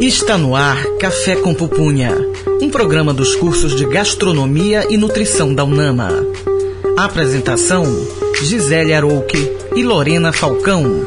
Está no ar Café com Pupunha, um programa dos cursos de Gastronomia e Nutrição da UNAMA. Apresentação: Gisele Arouque e Lorena Falcão.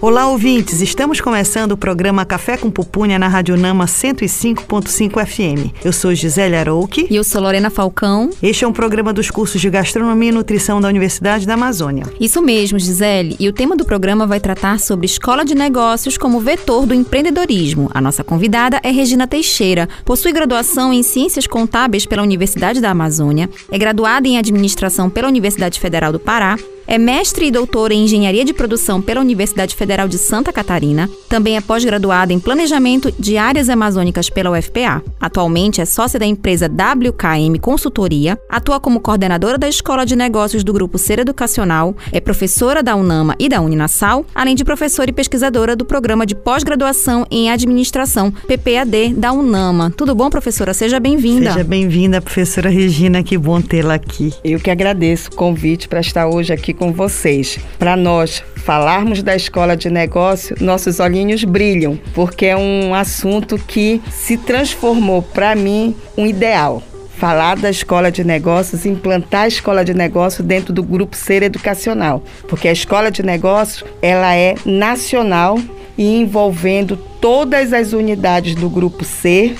Olá, ouvintes! Estamos começando o programa Café com Pupunha na Rádio Nama 105.5 FM. Eu sou Gisele Arouque. E eu sou Lorena Falcão. Este é um programa dos cursos de Gastronomia e Nutrição da Universidade da Amazônia. Isso mesmo, Gisele. E o tema do programa vai tratar sobre escola de negócios como vetor do empreendedorismo. A nossa convidada é Regina Teixeira. Possui graduação em Ciências Contábeis pela Universidade da Amazônia, é graduada em Administração pela Universidade Federal do Pará é mestre e doutora em Engenharia de Produção pela Universidade Federal de Santa Catarina. Também é pós-graduada em Planejamento de Áreas Amazônicas pela UFPA. Atualmente é sócia da empresa WKM Consultoria. Atua como coordenadora da Escola de Negócios do Grupo Ser Educacional. É professora da UNAMA e da Uninasal, além de professora e pesquisadora do Programa de Pós-Graduação em Administração, PPAD, da UNAMA. Tudo bom, professora? Seja bem-vinda. Seja bem-vinda, professora Regina. Que bom tê-la aqui. Eu que agradeço o convite para estar hoje aqui com vocês. Para nós falarmos da escola de negócio, nossos olhinhos brilham, porque é um assunto que se transformou para mim um ideal falar da escola de negócios, implantar a escola de negócios dentro do grupo Ser Educacional, porque a escola de negócios ela é nacional e envolvendo todas as unidades do grupo Ser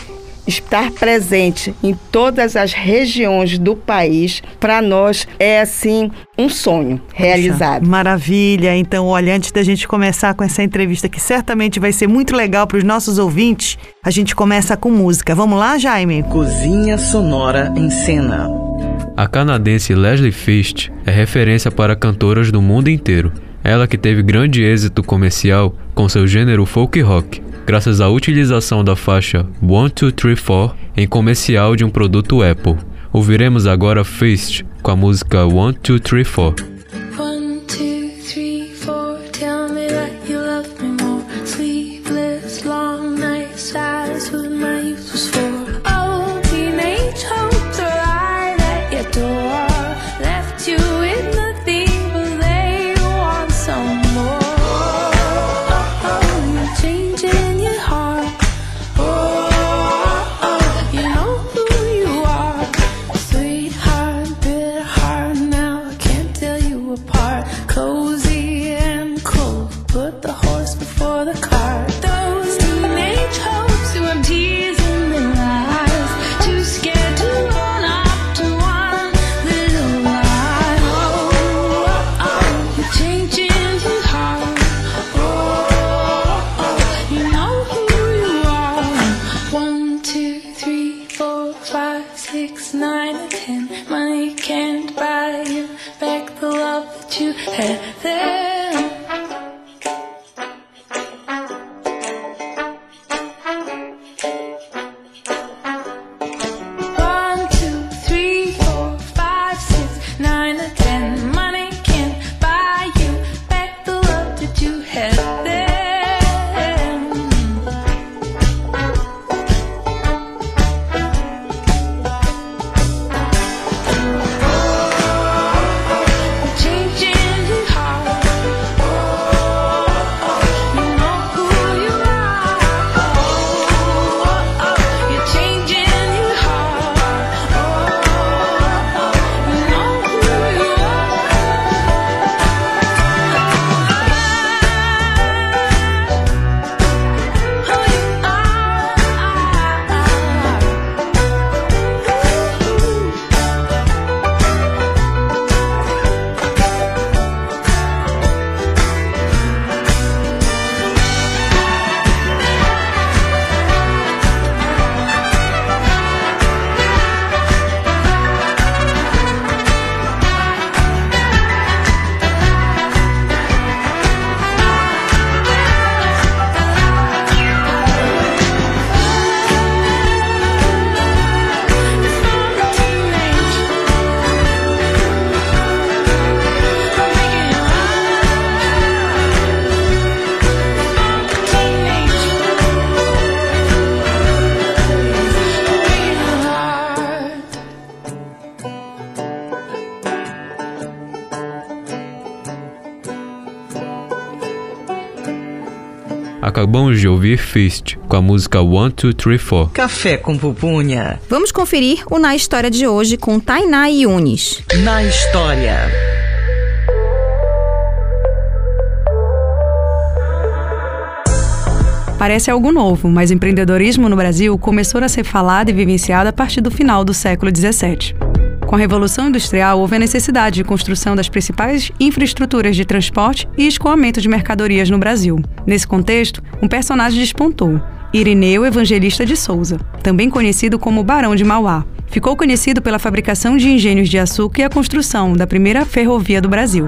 estar presente em todas as regiões do país, para nós é assim um sonho realizado. Poxa, maravilha! Então, olha, antes da gente começar com essa entrevista, que certamente vai ser muito legal para os nossos ouvintes, a gente começa com música. Vamos lá, Jaime? Cozinha Sonora em Cena. A canadense Leslie Fist é referência para cantoras do mundo inteiro. Ela que teve grande êxito comercial com seu gênero folk rock graças à utilização da faixa 1234 em comercial de um produto Apple. Ouviremos agora Feast com a música 1234. ser. Acabamos de ouvir Fist com a música One, Two, Three, Four. Café com pupunha. Vamos conferir o Na História de hoje com Tainá Yunis. Na história. Parece algo novo, mas empreendedorismo no Brasil começou a ser falado e vivenciado a partir do final do século XVII. Com a Revolução Industrial, houve a necessidade de construção das principais infraestruturas de transporte e escoamento de mercadorias no Brasil. Nesse contexto, um personagem despontou, Irineu Evangelista de Souza, também conhecido como Barão de Mauá. Ficou conhecido pela fabricação de engenhos de açúcar e a construção da primeira ferrovia do Brasil.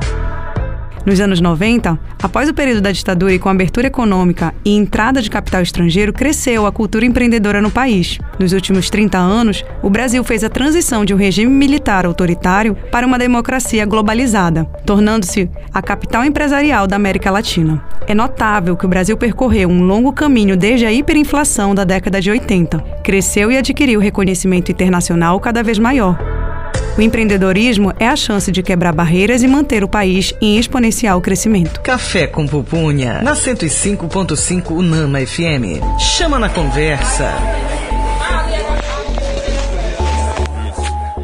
Nos anos 90, após o período da ditadura e com abertura econômica e entrada de capital estrangeiro, cresceu a cultura empreendedora no país. Nos últimos 30 anos, o Brasil fez a transição de um regime militar autoritário para uma democracia globalizada, tornando-se a capital empresarial da América Latina. É notável que o Brasil percorreu um longo caminho desde a hiperinflação da década de 80, cresceu e adquiriu reconhecimento internacional cada vez maior. O empreendedorismo é a chance de quebrar barreiras e manter o país em exponencial crescimento. Café com pupunha. Na 105.5 Unama FM. Chama na conversa.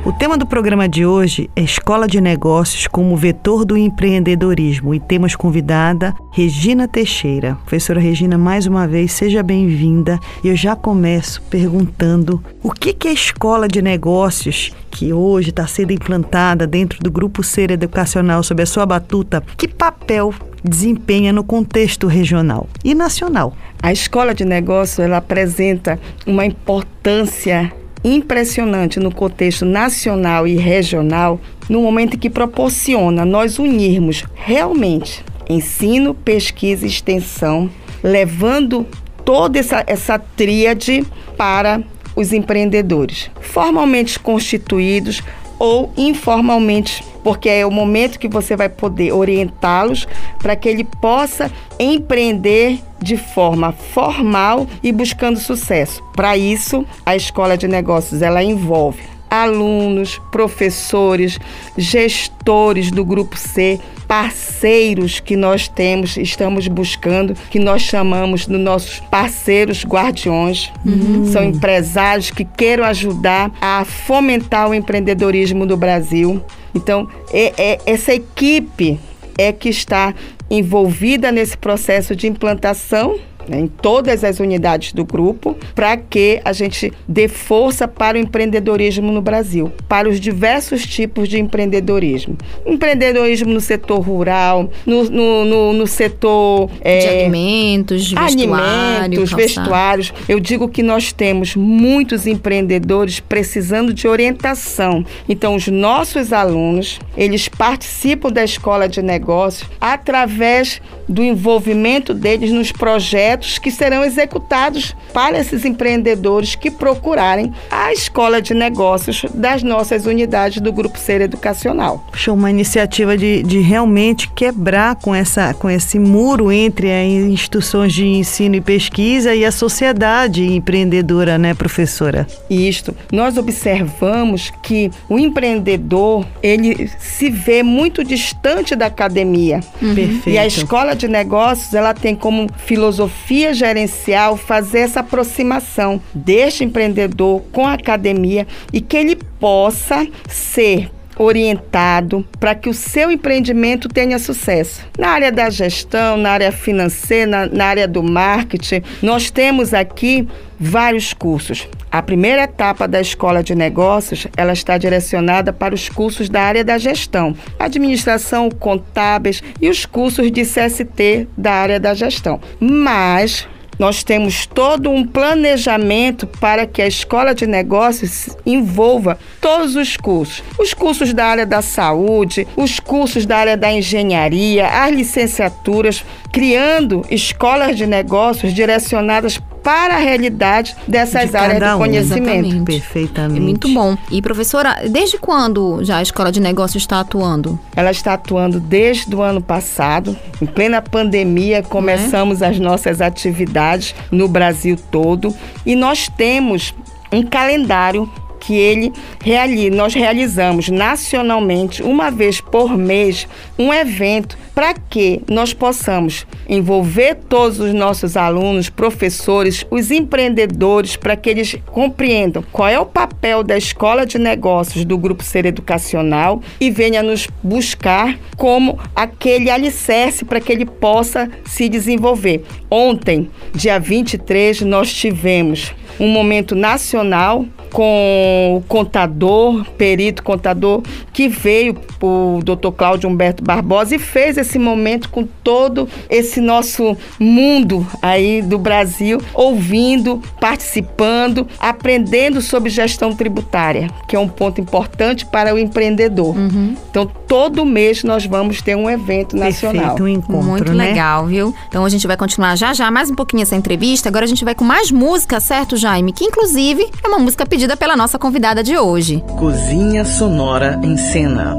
O tema do programa de hoje é Escola de Negócios como vetor do empreendedorismo e temos convidada Regina Teixeira. Professora Regina, mais uma vez, seja bem-vinda. Eu já começo perguntando o que é a Escola de Negócios que hoje está sendo implantada dentro do Grupo Ser Educacional sob a sua batuta, que papel desempenha no contexto regional e nacional? A Escola de Negócios ela apresenta uma importância impressionante no contexto nacional e regional, no momento que proporciona nós unirmos realmente ensino, pesquisa e extensão, levando toda essa, essa tríade para os empreendedores, formalmente constituídos ou informalmente porque é o momento que você vai poder orientá-los para que ele possa empreender de forma formal e buscando sucesso. Para isso, a escola de negócios ela envolve alunos, professores, gestores do grupo C, parceiros que nós temos, estamos buscando, que nós chamamos de nossos parceiros guardiões. Uhum. São empresários que queiram ajudar a fomentar o empreendedorismo no Brasil. Então, é, é, essa equipe é que está envolvida nesse processo de implantação né, em todas as unidades do grupo, para que a gente dê força para o empreendedorismo no Brasil, para os diversos tipos de empreendedorismo. Empreendedorismo no setor rural, no, no, no, no setor é, de alimentos, vestuário, alimentos, vestuários. Eu digo que nós temos muitos empreendedores precisando de orientação. Então, os nossos alunos, eles participam da escola de negócios através do envolvimento deles nos projetos projetos que serão executados para esses empreendedores que procurarem a escola de negócios das nossas unidades do Grupo Ser Educacional. Puxa, uma iniciativa de, de realmente quebrar com, essa, com esse muro entre as instituições de ensino e pesquisa e a sociedade empreendedora, né, professora? Isto. Nós observamos que o empreendedor, ele se vê muito distante da academia. Uhum. Perfeito. E a escola de negócios, ela tem como filosofia filosofia gerencial fazer essa aproximação deste empreendedor com a academia e que ele possa ser orientado para que o seu empreendimento tenha sucesso. Na área da gestão, na área financeira, na, na, área do marketing, nós temos aqui vários cursos. A primeira etapa da escola de negócios, ela está direcionada para os cursos da área da gestão, administração, contábeis e os cursos de CST da área da gestão. Mas nós temos todo um planejamento para que a escola de negócios envolva todos os cursos. Os cursos da área da saúde, os cursos da área da engenharia, as licenciaturas, criando escolas de negócios direcionadas para a realidade dessas de áreas de conhecimento. Exatamente. Perfeitamente. É muito bom. E professora, desde quando já a Escola de Negócios está atuando? Ela está atuando desde o ano passado. Em plena pandemia, começamos é? as nossas atividades no Brasil todo. E nós temos um calendário que ele realiza. Nós realizamos nacionalmente, uma vez por mês, um evento para que nós possamos envolver todos os nossos alunos, professores, os empreendedores, para que eles compreendam qual é o papel da escola de negócios do Grupo Ser Educacional e venha nos buscar como aquele alicerce para que ele possa se desenvolver. Ontem, dia 23, nós tivemos um momento nacional com o contador, perito contador, que veio, o Dr. Cláudio Humberto Barbosa, e fez esse momento com todo esse nosso mundo aí do Brasil, ouvindo, participando, aprendendo sobre gestão tributária, que é um ponto importante para o empreendedor. Uhum. Então, todo mês nós vamos ter um evento nacional. Perfeito, um encontro, Muito né? legal, viu? Então, a gente vai continuar já já mais um pouquinho essa entrevista. Agora a gente vai com mais música, certo, Jaime? Que, inclusive, é uma música pedida pela nossa convidada de hoje. Cozinha Sonora em Cena.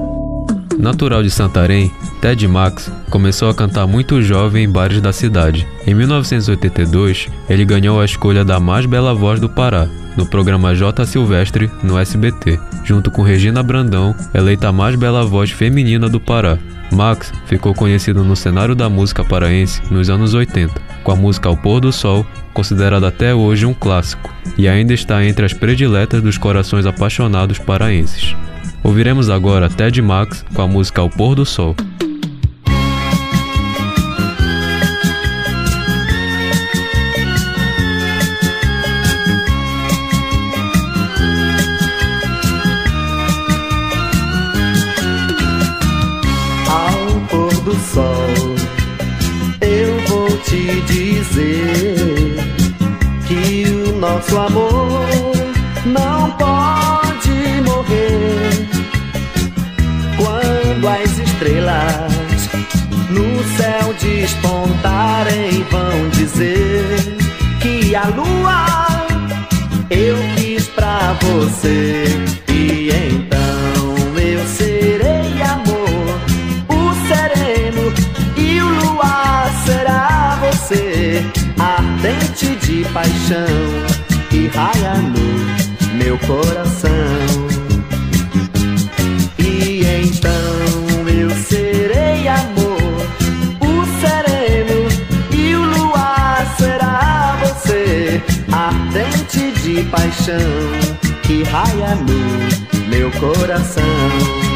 Natural de Santarém, Ted Max começou a cantar muito jovem em bares da cidade. Em 1982, ele ganhou a escolha da mais bela voz do Pará, no programa J Silvestre, no SBT, junto com Regina Brandão, eleita a mais bela voz feminina do Pará. Max ficou conhecido no cenário da música paraense nos anos 80, com a música Ao Pôr do Sol, considerada até hoje um clássico, e ainda está entre as prediletas dos corações apaixonados paraenses. Ouviremos agora Ted Max com a música Ao Pôr do Sol. Dizer que o nosso amor não pode morrer. Quando as estrelas no céu despontarem, vão dizer que a lua eu quis pra você. Ardente de paixão que raia no meu coração. E então eu serei amor, o sereno e o luar será você, ardente de paixão que raia no meu coração.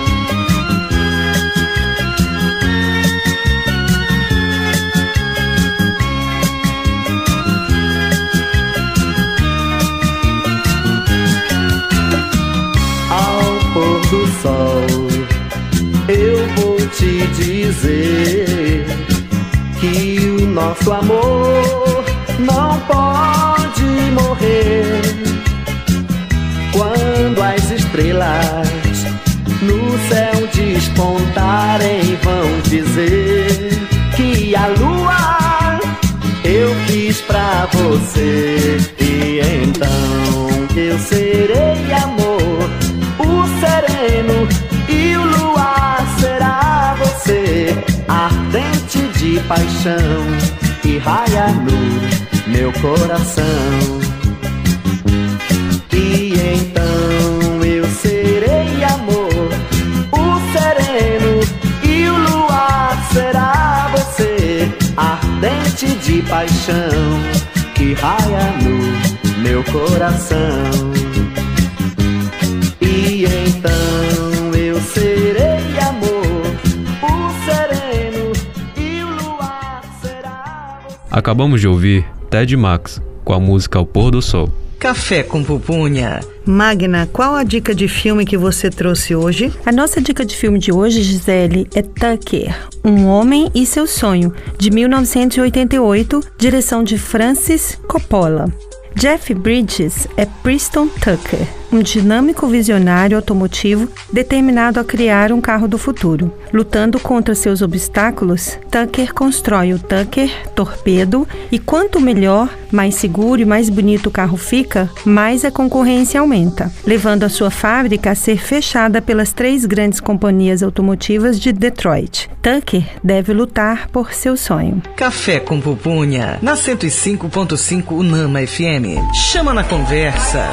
Dizer que o nosso amor não pode morrer. Quando as estrelas no céu despontarem, vão dizer que a lua eu quis pra você. E então eu serei ardente de paixão que raia no meu coração. E então eu serei amor, o sereno e o luar será você, ardente de paixão que raia no meu coração. Acabamos de ouvir Ted Max com a música Ao Pôr do Sol. Café com pupunha. Magna, qual a dica de filme que você trouxe hoje? A nossa dica de filme de hoje, Gisele, é Tucker, Um Homem e Seu Sonho, de 1988, direção de Francis Coppola. Jeff Bridges é Preston Tucker, um dinâmico visionário automotivo determinado a criar um carro do futuro. Lutando contra seus obstáculos, Tucker constrói o Tucker Torpedo e quanto melhor, mais seguro e mais bonito o carro fica, mais a concorrência aumenta, levando a sua fábrica a ser fechada pelas três grandes companhias automotivas de Detroit. Tucker deve lutar por seu sonho. Café com pupunha. Na 105.5 Unama FM. Chama na conversa.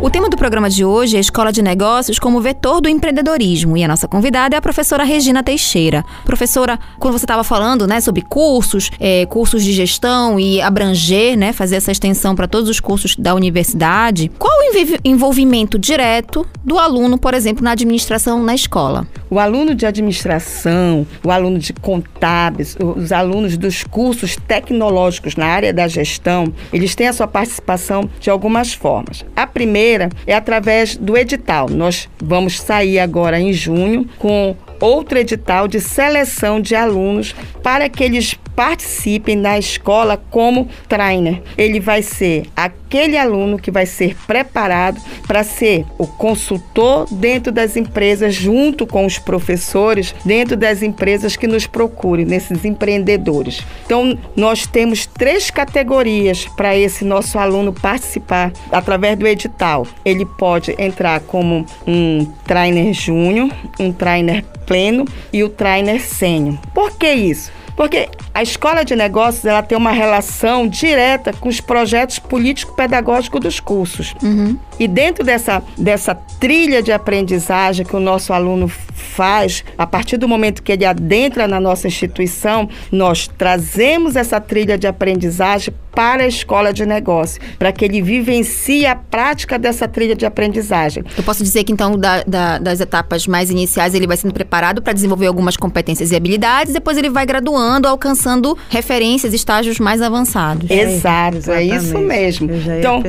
O tema do programa de hoje é Escola de Negócios como vetor do empreendedorismo e a nossa convidada é a professora Regina Teixeira. Professora, quando você estava falando né, sobre cursos, é, cursos de gestão e abranger, né, fazer essa extensão para todos os cursos da universidade, qual o envolvimento direto do aluno, por exemplo, na administração na escola? O aluno de administração, o aluno de contábeis, os alunos dos cursos tecnológicos na área da gestão, eles têm a sua participação de algumas formas. A primeira é através do edital. Nós vamos sair agora em junho com outro edital de seleção de alunos para que eles participem na escola como trainer. Ele vai ser aquele aluno que vai ser preparado para ser o consultor dentro das empresas, junto com os professores, dentro das empresas que nos procurem, nesses empreendedores. Então, nós temos três categorias para esse nosso aluno participar através do edital. Ele pode entrar como um trainer júnior, um trainer pleno e o trainer sênior. Por que isso? Porque a escola de negócios ela tem uma relação direta com os projetos político-pedagógicos dos cursos. Uhum. E dentro dessa, dessa trilha de aprendizagem que o nosso aluno faz, a partir do momento que ele adentra na nossa instituição, nós trazemos essa trilha de aprendizagem para a escola de negócio, para que ele vivencie a prática dessa trilha de aprendizagem. Eu posso dizer que, então, da, da, das etapas mais iniciais, ele vai sendo preparado para desenvolver algumas competências e habilidades, depois ele vai graduando, alcançando referências, estágios mais avançados. Exato, é, é isso mesmo. Então,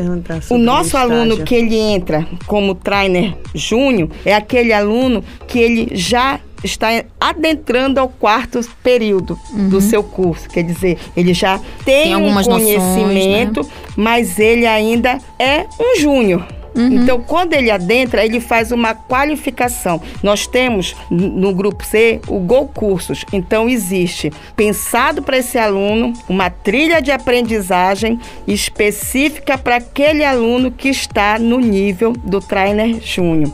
o nosso aluno que ele entra como trainer júnior é aquele aluno que ele já está adentrando ao quarto período uhum. do seu curso. Quer dizer, ele já tem, tem um conhecimento, noções, né? mas ele ainda é um júnior. Uhum. Então, quando ele adentra, ele faz uma qualificação. Nós temos no grupo C o Go Cursos. Então, existe pensado para esse aluno uma trilha de aprendizagem específica para aquele aluno que está no nível do trainer júnior.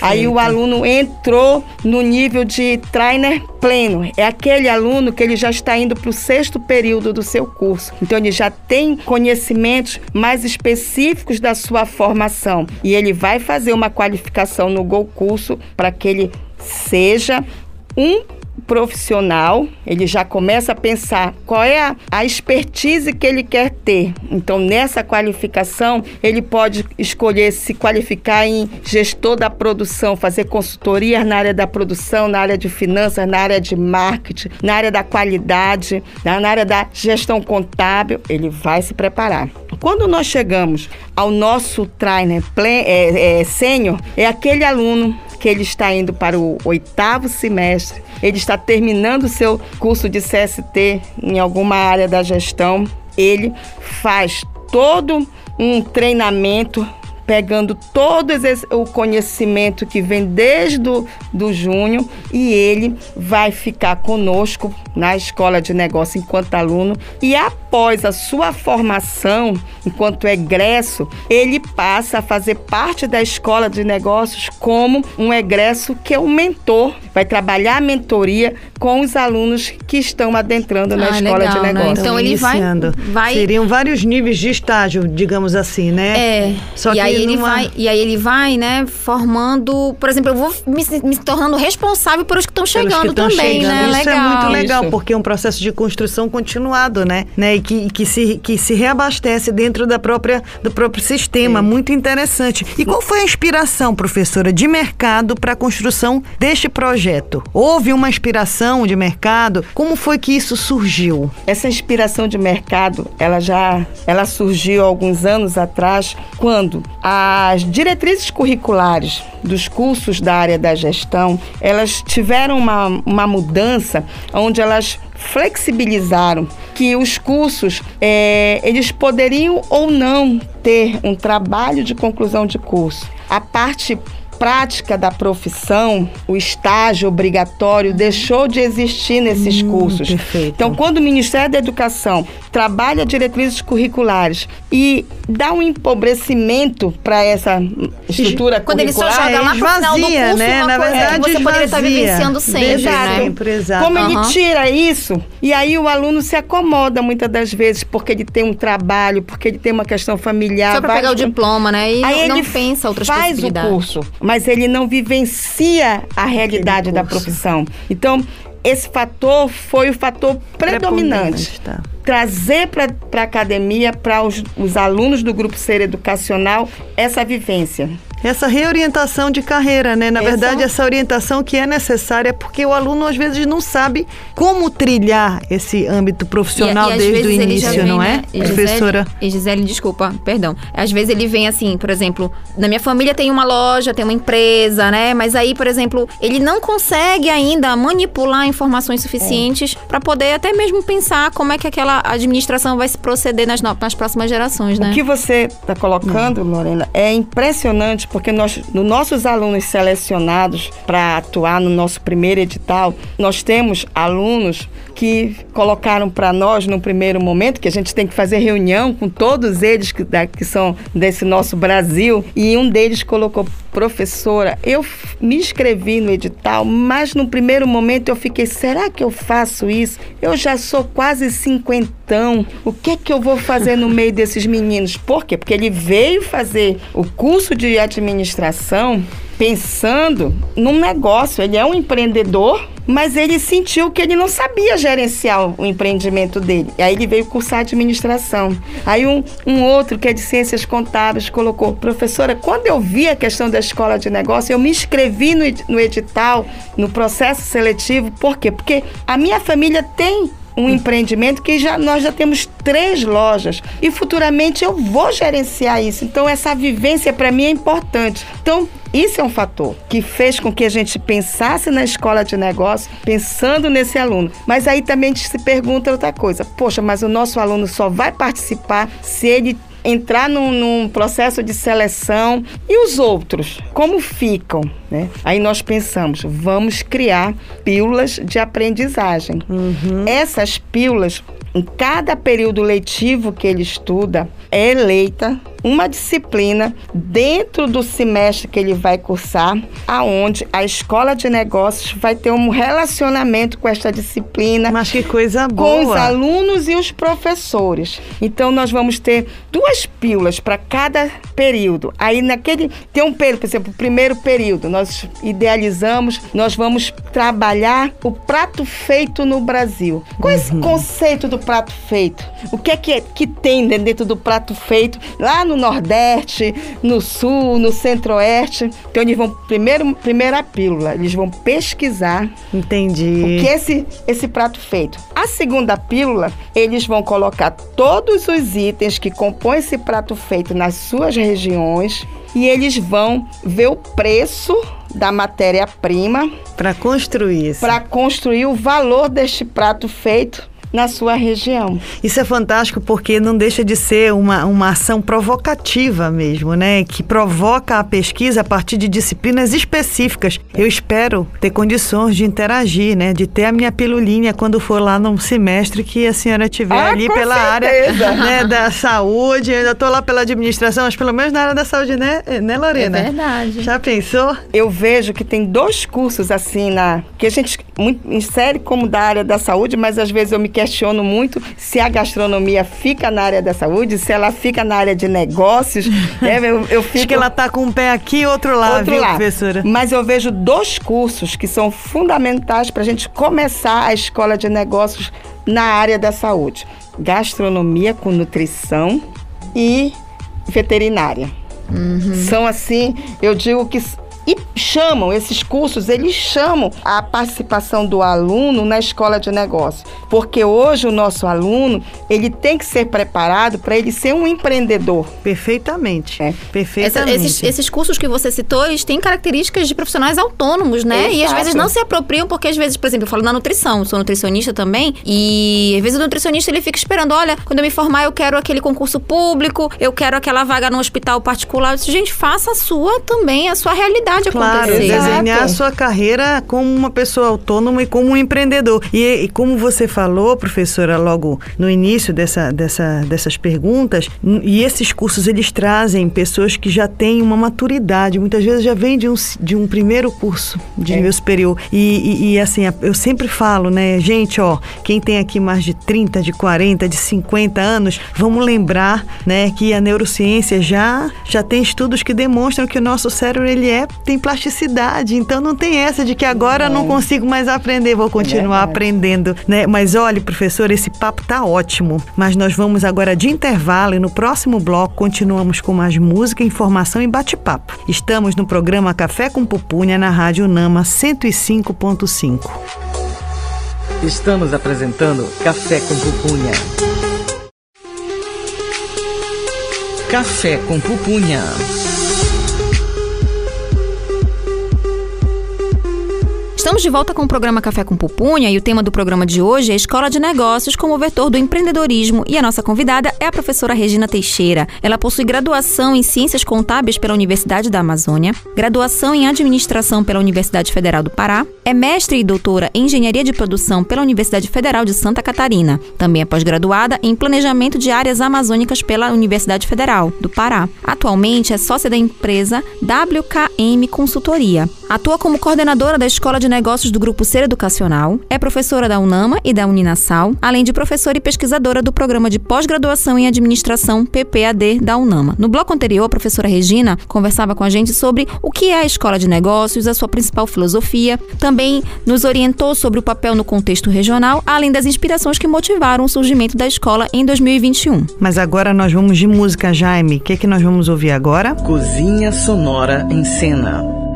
Aí o aluno entrou no nível de trainer pleno. É aquele aluno que ele já está indo para o sexto período do seu curso. Então, ele já tem conhecimentos mais específicos da sua formação e ele vai fazer uma qualificação no Go Curso para que ele seja um profissional, ele já começa a pensar qual é a, a expertise que ele quer ter. Então, nessa qualificação, ele pode escolher se qualificar em gestor da produção, fazer consultoria na área da produção, na área de finanças, na área de marketing, na área da qualidade, na área da gestão contábil. Ele vai se preparar. Quando nós chegamos ao nosso trainer é, é, sênior, é aquele aluno que ele está indo para o oitavo semestre, ele está terminando o seu curso de CST em alguma área da gestão, ele faz todo um treinamento pegando todo esse, o conhecimento que vem desde o do junho e ele vai ficar conosco na escola de negócio enquanto aluno e após a sua formação enquanto egresso, ele passa a fazer parte da escola de negócios como um egresso que é um mentor, vai trabalhar a mentoria com os alunos que estão adentrando na ah, escola legal, de negócios. Né? Então ele vai, vai seriam vários níveis de estágio, digamos assim, né? É. Só e que aí ele numa... vai e aí ele vai, né, formando, por exemplo, eu vou me, me tornando responsável por os que estão chegando que também, chegando. né? Isso legal. é muito legal, Isso. porque é um processo de construção continuado, né? né? E que, que, se, que se reabastece dentro da própria, do próprio sistema. Muito interessante. E qual foi a inspiração, professora, de mercado para a construção deste projeto? Houve uma inspiração de mercado? Como foi que isso surgiu? Essa inspiração de mercado, ela já ela surgiu alguns anos atrás, quando as diretrizes curriculares dos cursos da área da gestão, elas tiveram uma, uma mudança onde elas flexibilizaram que os cursos é, eles poderiam ou não ter um trabalho de conclusão de curso. A parte prática da profissão, o estágio obrigatório, deixou de existir nesses cursos. perfeito. Então, quando o Ministério da Educação trabalha diretrizes curriculares e dá um empobrecimento para essa estrutura Quando ele só curricular, joga lá pro final do curso né? uma Na coisa verdade, que você poderia estar vivenciando sempre, Desde né? sempre, exato. Como ele Aham. tira isso, e aí o aluno se acomoda muitas das vezes, porque ele tem um trabalho, porque ele tem uma questão familiar. Só pra pegar o diploma, né? E Aí não, não ele pensa outras faz o possibilidades. curso, mas ele não vivencia a realidade da profissão. Então, esse fator foi o fator predominante. Tá. Trazer para a academia, para os, os alunos do grupo ser educacional, essa vivência. Essa reorientação de carreira, né? Na Essa- verdade, essa orientação que é necessária porque o aluno às vezes não sabe como trilhar esse âmbito profissional E- e desde o início, vem, não é? né? E Gisele- Professora. E Gisele, desculpa, perdão. Às vezes ele vem assim, por exemplo, na minha família tem uma loja, tem uma empresa, né? Mas aí, por exemplo, ele não consegue ainda manipular informações suficientes para poder até mesmo pensar como é que aquela administração vai se proceder nas, nas próximas gerações, né? O que você está colocando, Lorena, é impressionante, porque nós, nos nossos alunos selecionados para atuar no nosso primeiro edital, nós temos alunos que colocaram para nós no primeiro momento, que a gente tem que fazer reunião com todos eles que, da- que são desse nosso Brasil, e um deles colocou, professora, eu me inscrevi no edital, mas no primeiro momento eu fiquei, será que eu faço isso? Eu já sou quase cinquentão, o que é que eu vou fazer no meio desses meninos? Por quê? Porque ele veio fazer o curso de administração pensando num negócio, ele é um empreendedor, mas ele sentiu que ele não sabia gerenciar o empreendimento dele. E aí ele veio cursar administração. Aí um, um outro que é de ciências contábeis colocou, professora, quando eu vi a questão da escola de negócio, eu me inscrevi no, no edital, no processo seletivo. Por quê? Porque a minha família tem um empreendimento que já nós já temos três lojas e futuramente eu vou gerenciar isso. Então essa vivência para mim é importante. Então isso é um fator que fez com que a gente pensasse na escola de negócio, pensando nesse aluno. Mas aí também se pergunta outra coisa. Poxa, mas o nosso aluno só vai participar se ele entrar num, num processo de seleção e os outros, como ficam? Né? Aí nós pensamos, vamos criar pílulas de aprendizagem. Essas pílulas, em cada período letivo que ele estuda, é eleita uma disciplina dentro do semestre que ele vai cursar, aonde a escola de negócios vai ter um relacionamento com esta disciplina Mas que coisa com os boa. alunos e os professores. Então nós vamos ter duas pílulas para cada período. Aí naquele tem um período, por exemplo, o primeiro período nós idealizamos, nós vamos trabalhar o prato feito no Brasil. Qual é esse conceito do prato feito? O que é que, que tem dentro do prato feito lá no Nordeste, no Sul, no Centro-Oeste? Então eles vão primeiro primeira pílula, eles vão pesquisar Entendi. o que é esse, esse prato feito. A segunda pílula, eles vão colocar todos os itens que compõem esse prato feito nas suas regiões e eles vão ver o preço da matéria-prima Para construir isso. para construir o valor deste prato feito na sua região. Isso é fantástico porque não deixa de ser uma, uma ação provocativa mesmo, né? Que provoca a pesquisa a partir de disciplinas específicas. Eu espero ter condições de interagir, né? De ter a minha pilulinha quando for lá no semestre que a senhora tiver Ah, ali pela certeza. área né, da saúde. Eu ainda tô lá pela administração, mas pelo menos na área da saúde, né, né Lorena? É verdade. Já pensou? Eu vejo que tem dois cursos assim na que a gente insere como da área da saúde, mas às vezes eu me questiono muito se a gastronomia fica na área da saúde, se ela fica na área de negócios. né? eu, eu fico Acho que ela tá com um pé aqui e outro lá, outro viu, lá. professora? Mas eu vejo dois cursos que são fundamentais para a gente começar a escola de negócios na área da saúde: gastronomia com nutrição e veterinária. São assim, eu digo que e chamam esses cursos, eles chamam a participação do aluno na escola de negócio, porque hoje o nosso aluno ele tem que ser preparado para ele ser um empreendedor. Perfeitamente. É. Essa- Perfeitamente. esses, esses cursos que você citou, eles têm características de profissionais autônomos, né? E às Exato. vezes não se apropriam, porque às vezes, por exemplo, eu falo na nutrição, sou nutricionista também, e às vezes o nutricionista ele fica esperando, olha, quando eu me formar eu quero aquele concurso público, eu quero aquela vaga no hospital particular. Eu disse, gente, faça a sua também, a sua realidade pode claro, acontecer. desenhar a sua carreira como uma pessoa autônoma e como um empreendedor. E, e como você falou, professora, logo no início dessa, dessa, dessas perguntas, e esses cursos eles trazem pessoas que já têm uma maturidade, muitas vezes já vêm de um, de um primeiro curso de nível superior. E, e- e, assim, eu sempre falo, né, gente, ó, quem tem aqui mais de 30, de 40, de 50 anos, vamos lembrar, né, que a neurociência já, já tem estudos que demonstram que o nosso cérebro ele é tem plasticidade, então não tem essa de que agora eu não consigo mais aprender, vou continuar verdade. aprendendo, né? Mas olhe, professor, esse papo tá ótimo, mas nós vamos agora de intervalo e no próximo bloco continuamos com mais música, informação e bate-papo. Estamos no programa Café com Pupunha na Rádio Nama 105.5. Estamos apresentando Café com Pupunha. Café com Pupunha. Estamos de volta com o programa Café com Pupunha e o tema do programa de hoje é Escola de Negócios como vetor do empreendedorismo e a nossa convidada é a professora Regina Teixeira. Ela possui graduação em Ciências Contábeis pela Universidade da Amazônia, graduação em Administração pela Universidade Federal do Pará, é mestre e doutora em Engenharia de Produção pela Universidade Federal de Santa Catarina. Também é pós-graduada em Planejamento de Áreas Amazônicas pela Universidade Federal do Pará. Atualmente é sócia da empresa WKM Consultoria. Atua como coordenadora da Escola de Negócios do Grupo Ser Educacional, é professora da UNAMA e da Uninasal, além de professora e pesquisadora do Programa de Pós-Graduação em Administração PPAD da UNAMA. No bloco anterior, a professora Regina conversava com a gente sobre o que é a Escola de Negócios, a sua principal filosofia, também nos orientou sobre o papel no contexto regional, além das inspirações que motivaram o surgimento da escola em 2021. Mas agora nós vamos de música, Jaime. O que, que nós vamos ouvir agora? Cozinha Sonora em Cena.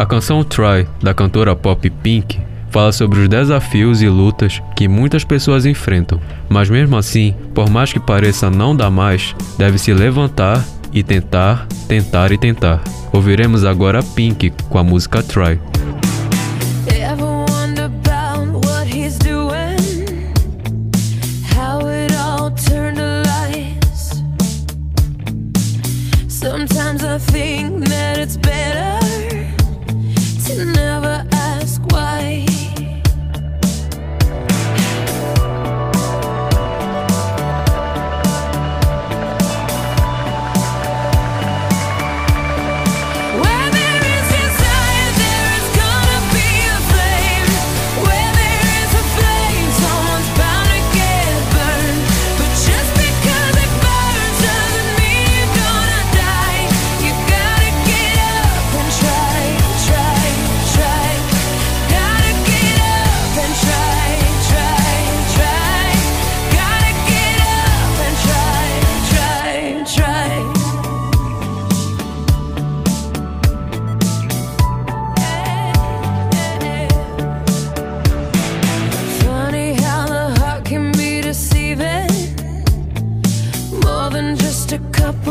A canção Try, da cantora pop Pink, fala sobre os desafios e lutas que muitas pessoas enfrentam, mas mesmo assim, por mais que pareça não dar mais, deve se levantar e tentar, tentar e tentar. Ouviremos agora Pink com a música Try.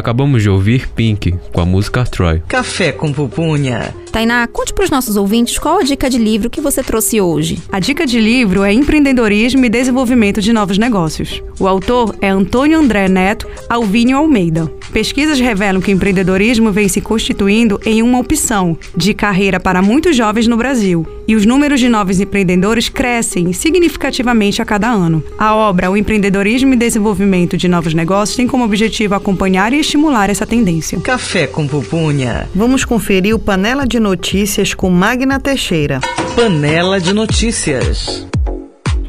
Acabamos de ouvir Pink com a música Troy. Café com pupunha. Tainá, conte para os nossos ouvintes qual a dica de livro que você trouxe hoje. A dica de livro é Empreendedorismo e Desenvolvimento de Novos Negócios. O autor é Antônio André Neto Alvínio Almeida. Pesquisas revelam que o empreendedorismo vem se constituindo em uma opção de carreira para muitos jovens no Brasil, e os números de novos empreendedores crescem significativamente a cada ano. A obra O Empreendedorismo e Desenvolvimento de Novos Negócios tem como objetivo acompanhar e estimular essa tendência. Café com pupunha. Vamos conferir o Panela de Notícias com Magna Teixeira. Panela de notícias.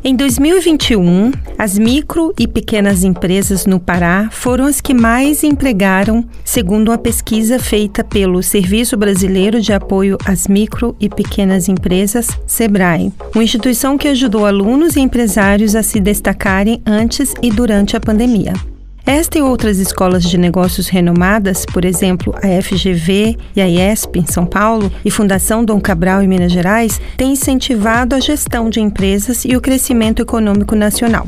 Em 2021, as micro e pequenas empresas no Pará foram as que mais empregaram, segundo uma pesquisa feita pelo Serviço Brasileiro de Apoio às Micro e Pequenas Empresas, SEBRAE, uma instituição que ajudou alunos e empresários a se destacarem antes e durante a pandemia. Esta e outras escolas de negócios renomadas, por exemplo, a FGV e a IESP em São Paulo e Fundação Dom Cabral em Minas Gerais, têm incentivado a gestão de empresas e o crescimento econômico nacional.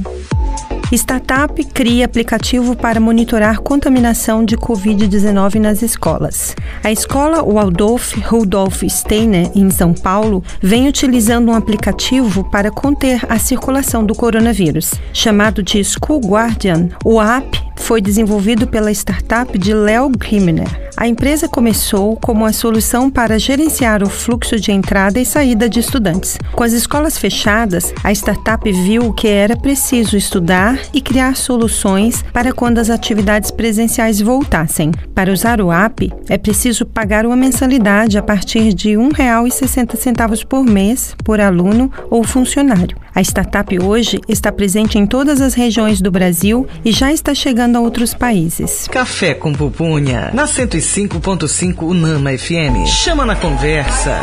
Startup cria aplicativo para monitorar contaminação de Covid-19 nas escolas. A escola Waldorf Rudolf Steiner, em São Paulo, vem utilizando um aplicativo para conter a circulação do coronavírus. Chamado de School Guardian, o app foi desenvolvido pela startup de Léo Grimner. A empresa começou como a solução para gerenciar o fluxo de entrada e saída de estudantes. Com as escolas fechadas, a startup viu que era preciso estudar e criar soluções para quando as atividades presenciais voltassem. Para usar o app, é preciso pagar uma mensalidade a partir de R$ 1,60 por mês por aluno ou funcionário. A startup hoje está presente em todas as regiões do Brasil e já está chegando a outros países. Café com pupunha. Na 105.5 Unama FM. Chama na conversa.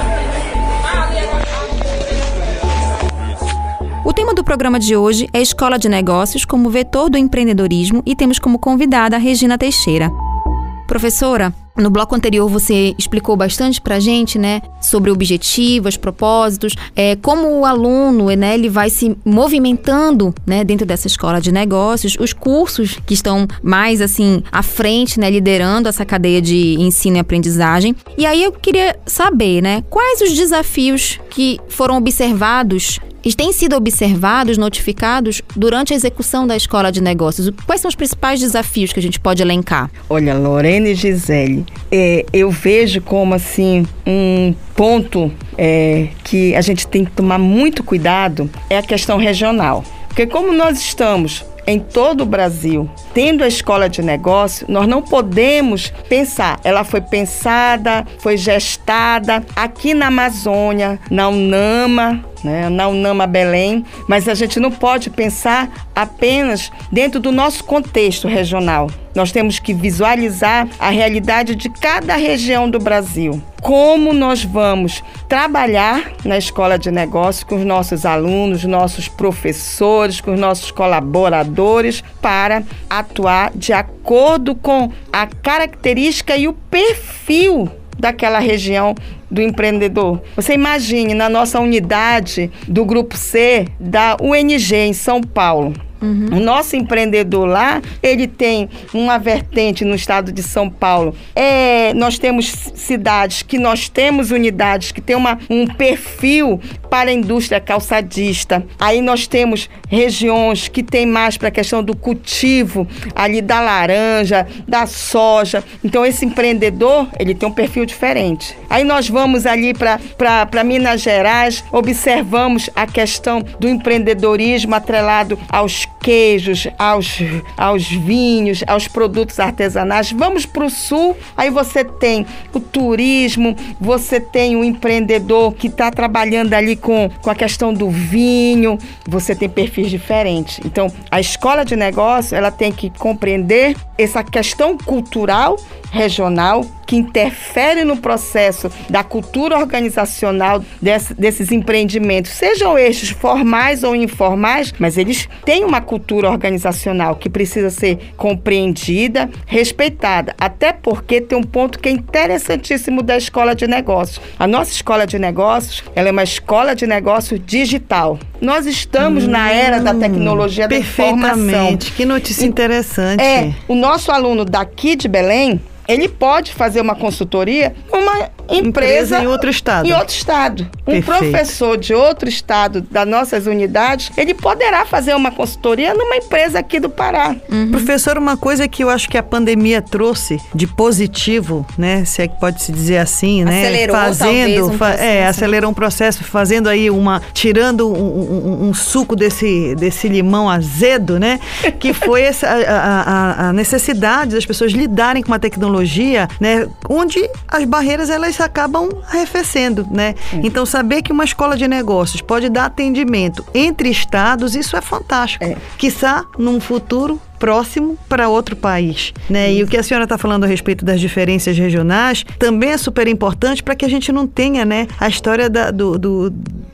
O tema do programa de hoje é Escola de Negócios como vetor do empreendedorismo e temos como convidada a Regina Teixeira. Professora, no bloco anterior você explicou bastante pra gente, né, sobre objetivos, propósitos, é, como o aluno, né, ele vai se movimentando, né, dentro dessa escola de negócios, os cursos que estão mais assim à frente, né, liderando essa cadeia de ensino e aprendizagem. E aí eu queria saber, né, quais os desafios que foram observados e têm sido observados, notificados durante a execução da escola de negócios? Quais são os principais desafios que a gente pode elencar? Olha, Lorena e Gisele, é, eu vejo como assim um ponto é, que a gente tem que tomar muito cuidado é a questão regional. Porque como nós estamos em todo o Brasil, tendo a escola de negócio, nós não podemos pensar. Ela foi pensada, foi gestada aqui na Amazônia, na Unama, né, na Unama Belém, mas a gente não pode pensar apenas dentro do nosso contexto regional. Nós temos que visualizar a realidade de cada região do Brasil. Como nós vamos trabalhar na escola de negócio com os nossos alunos, nossos professores, com os nossos colaboradores para atuar de acordo com a característica e o perfil daquela região do empreendedor. Você imagine na nossa unidade do grupo C da UNG em São Paulo. Uhum. O nosso empreendedor lá, ele tem uma vertente no estado de São Paulo. É, nós temos cidades que nós temos unidades que tem uma, um perfil para a indústria calçadista. Aí nós temos regiões que tem mais para a questão do cultivo ali da laranja, da soja. Então esse empreendedor, ele tem um perfil diferente. Aí nós vamos ali para Minas Gerais, observamos a questão do empreendedorismo atrelado aos queijos, aos, aos vinhos, aos produtos artesanais. Vamos para o sul, aí você tem o turismo, você tem o empreendedor que está trabalhando ali com, com a questão do vinho, você tem perfis diferentes. Então, a escola de negócio, ela tem que compreender essa questão cultural regional que interfere no processo da cultura organizacional desse- desses empreendimentos, sejam estes formais ou informais, mas eles têm uma cultura organizacional que precisa ser compreendida, respeitada. Até porque tem um ponto que é interessantíssimo da escola de negócios. A nossa escola de negócios, ela é uma escola de negócios digital. Nós estamos na era da tecnologia da informação. Perfeitamente. Que notícia interessante. É, o nosso aluno daqui de Belém, ele pode fazer uma consultoria numa empresa, Empresa em outro estado. Em outro estado. Um Perfeito. professor de outro estado das nossas unidades, ele poderá fazer uma consultoria numa empresa aqui do Pará. Professor, uma coisa que eu acho que a pandemia trouxe de positivo, né? Se é que pode se dizer assim, né? Acelerou, talvez, fazendo, um fa- é, processo. acelerou um processo, fazendo aí uma, tirando um, um- um suco desse, desse limão azedo, né? Que foi essa, a, a- a necessidade das pessoas lidarem com uma tecnologia, né? Onde as barreiras elas acabam arrefecendo, né? Então saber que uma escola de negócios pode dar atendimento entre estados, isso é fantástico. É. Quiçá num futuro próximo para outro país, né? E o que a senhora está falando a respeito das diferenças regionais também é super importante para que a gente não tenha, né, a história da, do, do-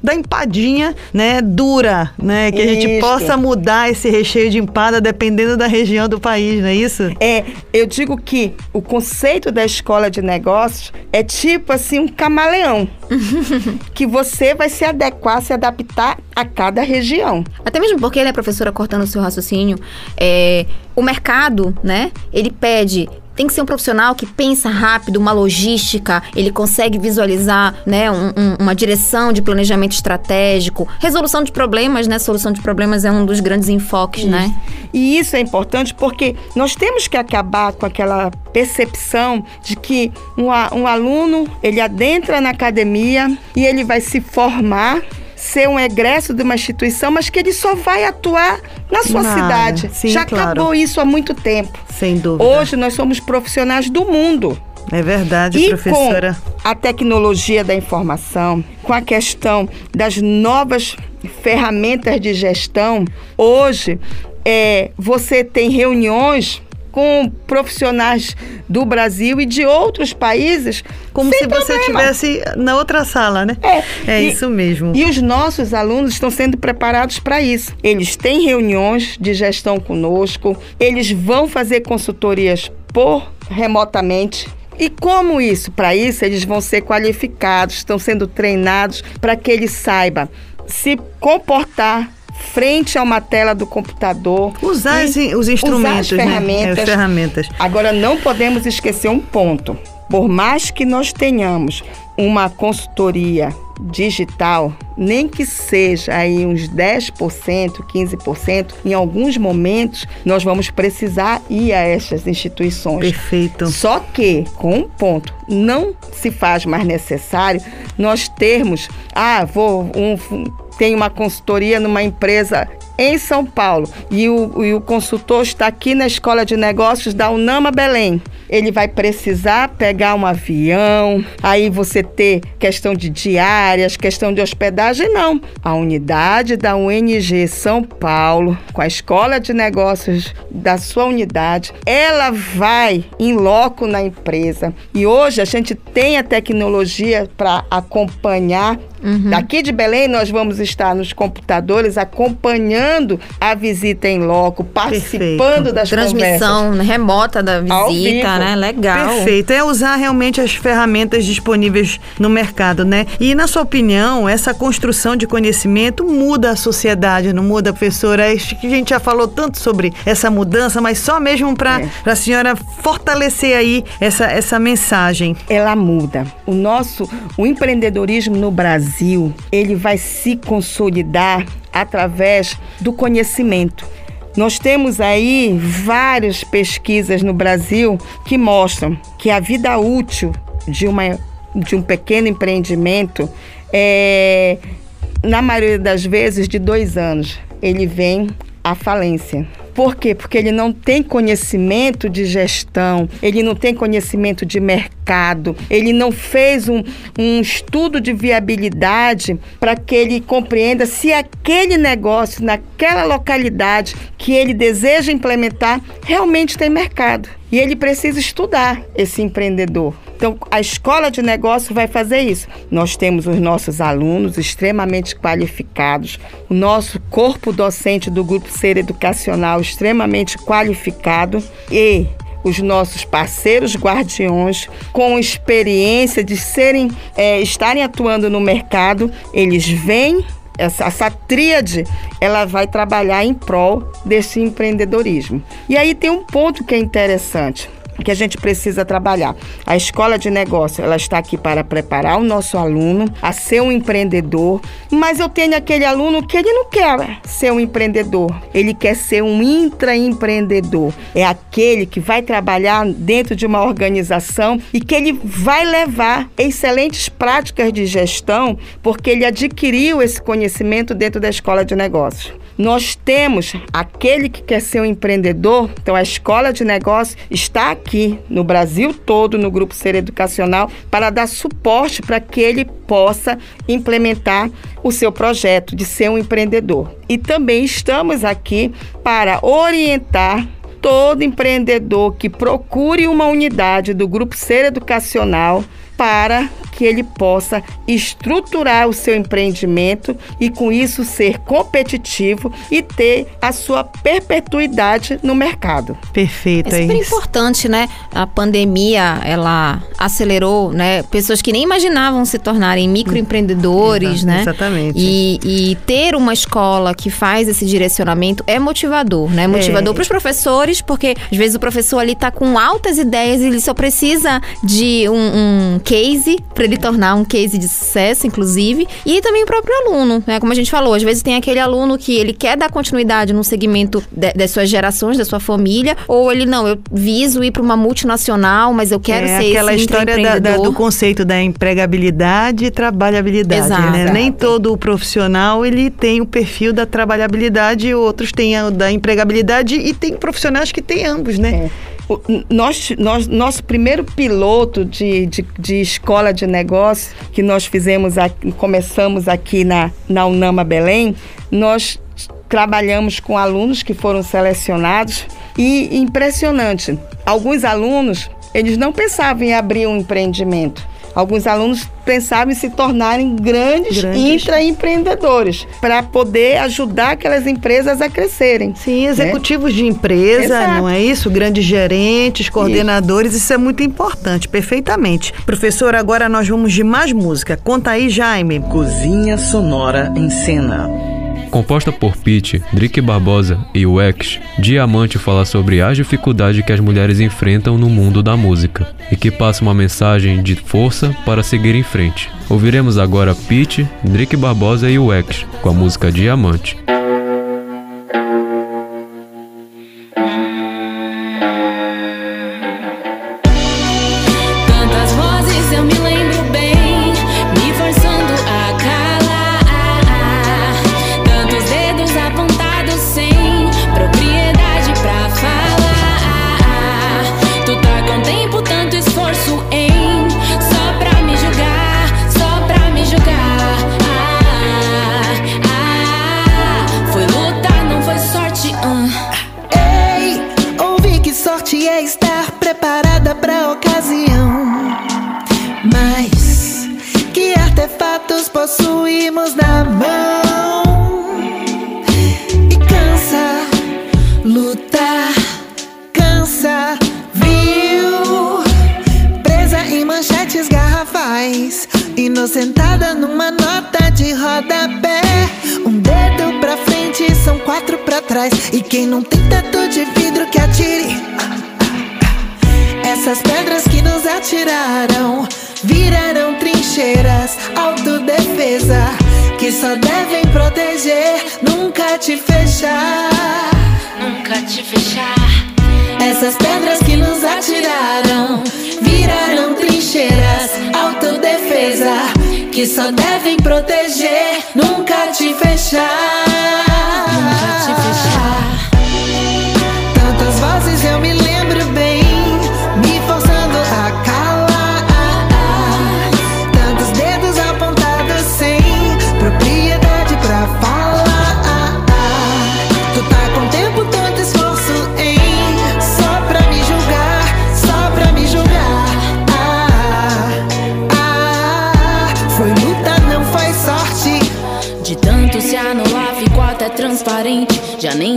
da empadinha, né, dura, né? Que a gente Isso. possa mudar esse recheio de empada dependendo da região do país, não é isso? É, eu digo que o conceito da escola de negócios é tipo assim um camaleão. que você vai se adequar, se adaptar a cada região. Até mesmo porque, né, professora, cortando o seu raciocínio, é, o mercado, né, ele pede. Tem que ser um profissional que pensa rápido, uma logística, ele consegue visualizar né, um- um- uma direção de planejamento estratégico, resolução de problemas, né? Solução de problemas é um dos grandes enfoques, né? E isso é importante porque nós temos que acabar com aquela percepção de que um, um aluno ele adentra na academia e ele vai se formar, ser um egresso de uma instituição, mas que ele só vai atuar na sua Na cidade. Sim, Já claro. acabou isso há muito tempo. Sem dúvida. Hoje nós somos profissionais do mundo. é verdade, E professora. com a tecnologia da informação, com a questão das novas ferramentas de gestão, hoje é, você tem reuniões com profissionais do Brasil e de outros países. Como se você problema. estivesse na outra sala, né? É, É e- isso mesmo. E os nossos alunos estão sendo preparados para isso. Eles têm reuniões de gestão conosco, eles vão fazer consultorias por remotamente. E como isso? Para isso, eles vão ser qualificados, estão sendo treinados para que ele saiba se comportar frente a uma tela do computador. Usar esse- os instrumentos, usar as né? ferramentas. É, as ferramentas. Agora, não podemos esquecer um ponto. Por mais que nós tenhamos uma consultoria digital, nem que seja aí uns 10%, 15%, em alguns momentos nós vamos precisar ir a estas instituições. Perfeito. Só que, com um ponto, não se faz mais necessário nós termos, ah, vou um, tem uma consultoria numa empresa em São Paulo e o, e o consultor está aqui na Escola de Negócios da Unama Belém. Ele vai precisar pegar um avião, aí você ter questão de diárias, questão de hospedagem, não. A unidade da UNG São Paulo, com a Escola de Negócios da sua unidade, ela vai em loco na empresa. E hoje a gente tem a tecnologia para acompanhar. Daqui de Belém, nós vamos estar nos computadores acompanhando a visita em loco, participando Perfeito. das conversas. Transmissão né, remota da visita, né? Legal. Perfeito. É usar realmente as ferramentas disponíveis no mercado, né? E na sua opinião, essa construção de conhecimento muda a sociedade, não muda, professora? Acho que a gente já falou tanto sobre essa mudança, mas só mesmo para É. a senhora fortalecer aí essa, essa mensagem. ela muda. O nosso, o empreendedorismo no Brasil, ele vai se consolidar através do conhecimento. Nós temos aí várias pesquisas no Brasil que mostram que a vida útil de, uma, de um pequeno empreendimento é, na maioria das vezes, de dois anos. Ele vem à falência. Por quê? Porque ele não tem conhecimento de gestão, ele não tem conhecimento de mercado, ele não fez um, um estudo de viabilidade para que ele compreenda se aquele negócio, naquela localidade que ele deseja implementar, realmente tem mercado. E ele precisa estudar esse empreendedor. Então, a escola de negócio vai fazer isso. Nós temos os nossos alunos extremamente qualificados, o nosso corpo docente do grupo Ser Educacional extremamente qualificado e os nossos parceiros guardiões com experiência de serem é, estarem atuando no mercado, eles vêm essa, essa tríade ela vai trabalhar em prol desse empreendedorismo. E aí tem um ponto que é interessante que a gente precisa trabalhar. A escola de negócio, ela está aqui para preparar o nosso aluno a ser um empreendedor, mas eu tenho aquele aluno que ele não quer ser um empreendedor, ele quer ser um intraempreendedor. É aquele que vai trabalhar dentro de uma organização e que ele vai levar excelentes práticas de gestão, porque ele adquiriu esse conhecimento dentro da escola de negócios. Nós temos aquele que quer ser um empreendedor, então a escola de negócio está aqui no Brasil todo, no Grupo Ser Educacional, para dar suporte para que ele possa implementar o seu projeto de ser um empreendedor. E também estamos aqui para orientar todo empreendedor que procure uma unidade do Grupo Ser Educacional para que ele possa estruturar o seu empreendimento e com isso ser competitivo e ter a sua perpetuidade no mercado. Perfeito, É é, super isso. importante, né? A pandemia, ela acelerou, né? Pessoas que nem imaginavam se tornarem microempreendedores, Exa- né? exatamente. E, e ter uma escola que faz esse direcionamento é motivador, né? Motivador É. para os professores, porque às vezes o professor ali tá com altas ideias e ele só precisa de um, um case para ele tornar um case de sucesso, inclusive. E também o próprio aluno, né? Como a gente falou, às vezes tem aquele aluno que ele quer dar continuidade no segmento de- das suas gerações, da sua família, ou ele não, eu viso ir para uma multinacional, mas eu quero é ser aquela esse história da- da- do conceito da empregabilidade e trabalhabilidade, Exato. né? Exato. Nem todo profissional ele tem o perfil da trabalhabilidade, outros têm o da empregabilidade e tem profissionais que têm ambos, né? Nós, nós- nosso primeiro piloto de, de, de escola de negócio que nós fizemos, aqui, começamos aqui na, na Unama Belém, nós trabalhamos com alunos que foram selecionados e impressionante, alguns alunos, eles não pensavam em abrir um empreendimento. Alguns alunos pensavam em se tornarem grandes, Grandes. intraempreendedores para poder ajudar aquelas empresas a crescerem. Sim, executivos de empresa, Exato. não é isso? Grandes gerentes, coordenadores, isso. é muito importante, perfeitamente. Professor, agora nós vamos de mais música. Conta aí, Jaime. Cozinha Sonora em Cena. Composta por Pete, Drick Barbosa e Wex, Diamante fala sobre as dificuldades que as mulheres enfrentam no mundo da música e que passa uma mensagem de força para seguir em frente. Ouviremos agora Pete, Drick Barbosa e Wex com a música Diamante. Essas pedras que nos atiraram virarão trincheiras, autodefesa que só devem proteger, nunca te fechar.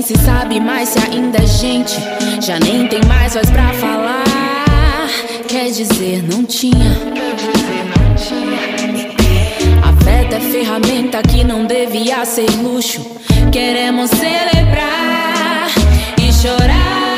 Se sabe mais se ainda é gente. Já nem tem mais voz pra falar. Quer dizer, não tinha. Afeto é ferramenta que não devia ser luxo. Queremos celebrar e chorar,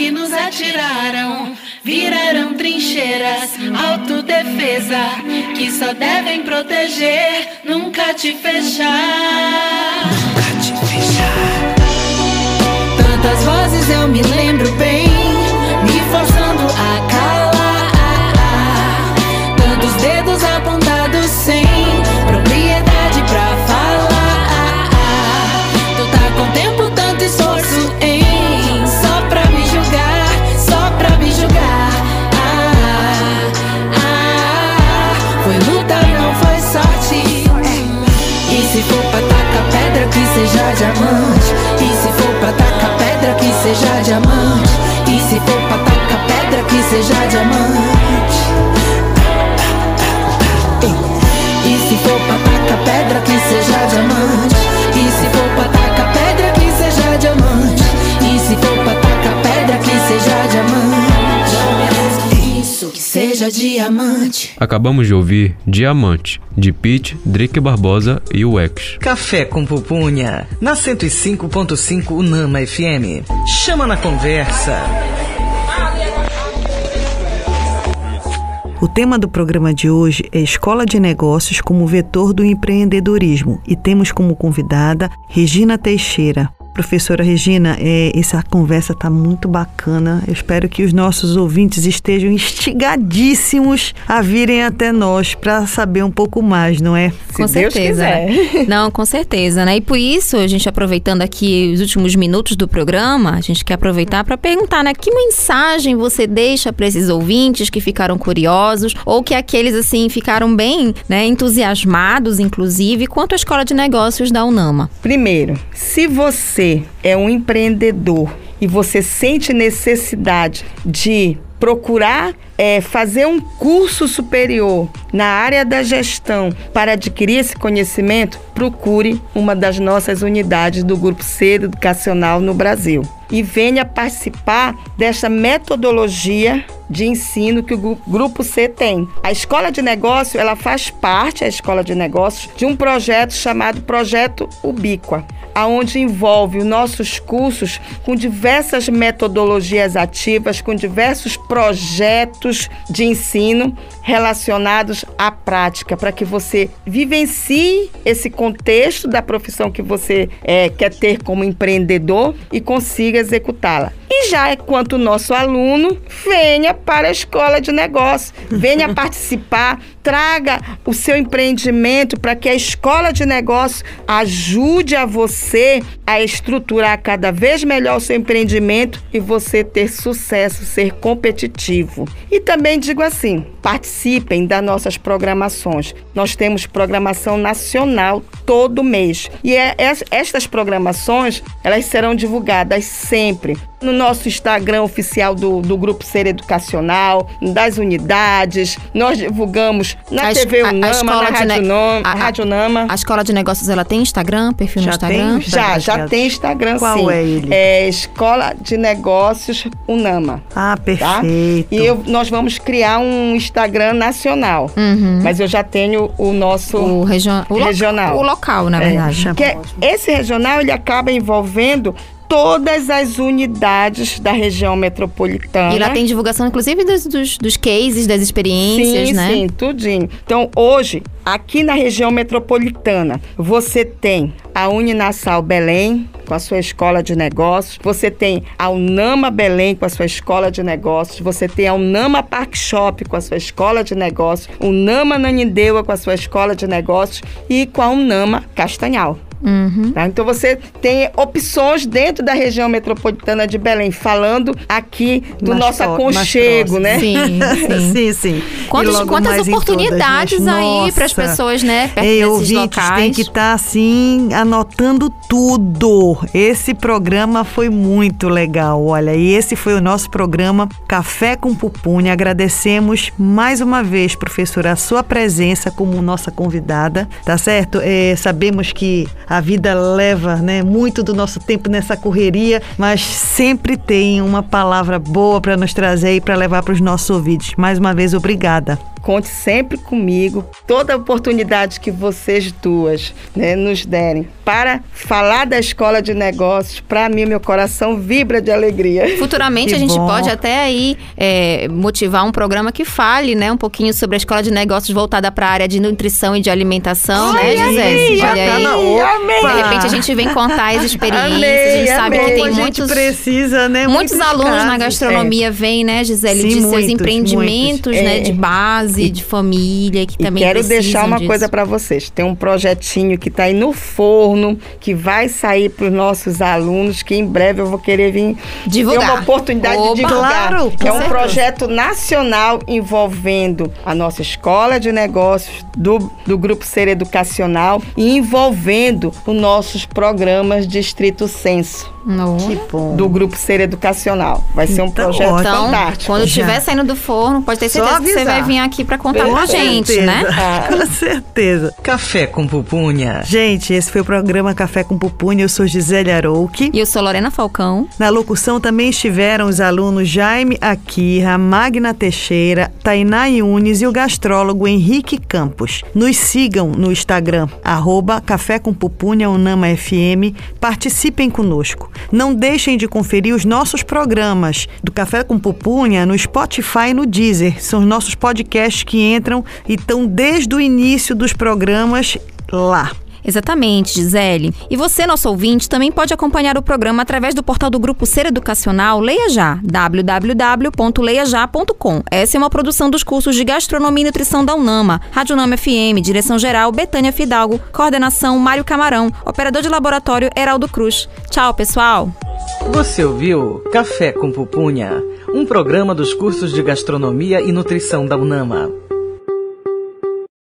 que nos atiraram viraram trincheiras, autodefesa que só devem proteger, nunca te fechar. Nunca te fechar. Tantas vozes eu me lembro bem, diamante. E se for pra tacar pedra, que seja diamante. E se for pra tacar pedra, que seja diamante. Seja diamante. Acabamos de ouvir Diamante, de Pete, Drake Barbosa e o X. Café com Pupunha, na 105.5 Unama FM. Chama na conversa. O tema do programa de hoje é Escola de Negócios como vetor do empreendedorismo e temos como convidada Regina Teixeira. Professora Regina, é, essa conversa está muito bacana. Eu espero que os nossos ouvintes estejam instigadíssimos a virem até nós para saber um pouco mais, não é? com certeza. né? Não, com certeza, né? E por isso, a gente aproveitando aqui os últimos minutos do programa, a gente quer aproveitar para perguntar, né? Que mensagem você deixa para esses ouvintes que ficaram curiosos ou que aqueles, assim, ficaram bem né, entusiasmados, inclusive, quanto à Escola de Negócios da Unama? Primeiro, se você é um empreendedor e você sente necessidade de procurar é, fazer um curso superior na área da gestão para adquirir esse conhecimento, procure uma das nossas unidades do Grupo C Educacional no Brasil. E venha participar desta metodologia de ensino que o Gru- Grupo C tem. A Escola de Negócio, ela faz parte, a Escola de Negócios, de um projeto chamado Projeto Ubíqua, aonde envolve os nossos cursos com diversas metodologias ativas, com diversos projetos de ensino relacionados à prática, para que você vivencie esse contexto da profissão que você eh, quer ter como empreendedor e consiga executá-la. E já é quanto o nosso aluno, venha para a escola de negócio, venha participar, traga o seu empreendimento para que a escola de negócio ajude a você a estruturar cada vez melhor o seu empreendimento e você ter sucesso, ser competitivo. E também digo assim, participem das nossas programações. Nós temos programação nacional todo mês. E é- es- estas programações, elas serão divulgadas sempre no nosso Instagram oficial do, do Grupo Ser Educacional, das unidades. Nós divulgamos na A TV a- a Unama, escola na de Rádio, Nom- a- Rádio Nama. A Escola de Negócios, ela tem Instagram, perfil no Já Instagram? tem? Já, já tem Instagram Qual sim. é ele? É Escola de Negócios Unama. Ah, Tá? perfeito. E eu- nós vamos criar um Instagram nacional. Mas eu já tenho o nosso O, o regional. o local, na É, verdade. que esse regional ele acaba envolvendo todas as unidades da região metropolitana. E lá tem divulgação, inclusive, dos, dos, dos cases, das experiências, sim, né? Sim, tudinho. Então, hoje, aqui na região metropolitana, você tem a Uninassal Belém, com a sua escola de negócios, você tem a Unama Belém com a sua escola de negócios, você tem a Unama Park Shop com a sua escola de negócios, Unama Nanindeua com a sua escola de negócios e com a Unama Castanhal. Uhum. Tá? Então você tem opções dentro da região metropolitana de Belém, falando aqui do Mais nosso aconchego, né? Sim, sim. sim, sim. Quantas, logo quantas oportunidades todas, aí para as pessoas, né, perto Ei, ouvintes, locais. tem que estar assim, anotando tudo. Esse programa foi muito legal, olha. E esse foi o nosso programa Café com Pupunha. Agradecemos mais uma vez, professora, a sua presença como nossa convidada, tá certo? É, sabemos que a vida leva né, muito do nosso tempo nessa correria, mas sempre tem uma palavra boa para nos trazer e para levar para os nossos ouvidos. Mais uma vez, obrigada. Conte sempre comigo, toda oportunidade que vocês duas né, nos derem para falar da escola de negócios, para mim, meu coração vibra de alegria. Futuramente Que a gente bom. pode até aí é, motivar um programa que fale, né, um pouquinho sobre a escola de negócios voltada para a área de nutrição e de alimentação, né, Olha Gisele? aí, já Olha tá aí. na- Opa! De repente a gente vem contar as experiências, Amei, a gente sabe amei. que tem a gente muitos precisa, né? Muitos alunos na casos. gastronomia vêm, né, Gisele, Sim, de seus muitos, empreendimentos, muitos. né, É. de base, de família, que E também quero deixar uma disso. coisa para vocês. Tem um projetinho que está aí no forno, que vai sair para os nossos alunos, que em breve eu vou querer vir Divulgar. ter uma oportunidade de divulgar. Claro, é um certeza. projeto nacional envolvendo a nossa escola de negócios do, do Grupo Ser Educacional e envolvendo os nossos programas Distrito Censo Que bom. do Grupo Ser Educacional. Vai ser um Então, projeto. Então, fantástico. quando estiver saindo do forno, pode ter certeza que você vai vir aqui para contar com a gente, certeza. né? Com certeza. Café com pupunha. Gente, esse foi o programa Café com Pupunha. Eu sou Gisele Arouque. E eu sou Lorena Falcão. Na locução também estiveram os alunos Jaime Akira, Magna Teixeira, Tainá Yunes e o gastrólogo Henrique Campos. Nos sigam no Instagram, arroba Café com Pupunha Unama FM. Participem conosco. Não deixem de conferir os nossos programas do Café com Pupunha no Spotify e no Deezer. São os nossos podcasts que entram e estão desde o início dos programas lá. Exatamente, Gisele. E você, nosso ouvinte, também pode acompanhar o programa através do portal do Grupo Ser Educacional Leia Já, www.leiajá.com. Essa é uma produção dos cursos de Gastronomia e Nutrição da UNAMA, Rádio Nama FM, Direção-Geral Betânia Fidalgo, Coordenação Mário Camarão, Operador de Laboratório Heraldo Cruz. Tchau, pessoal! Você ouviu Café com Pupunha, um programa dos cursos de Gastronomia e Nutrição da UNAMA.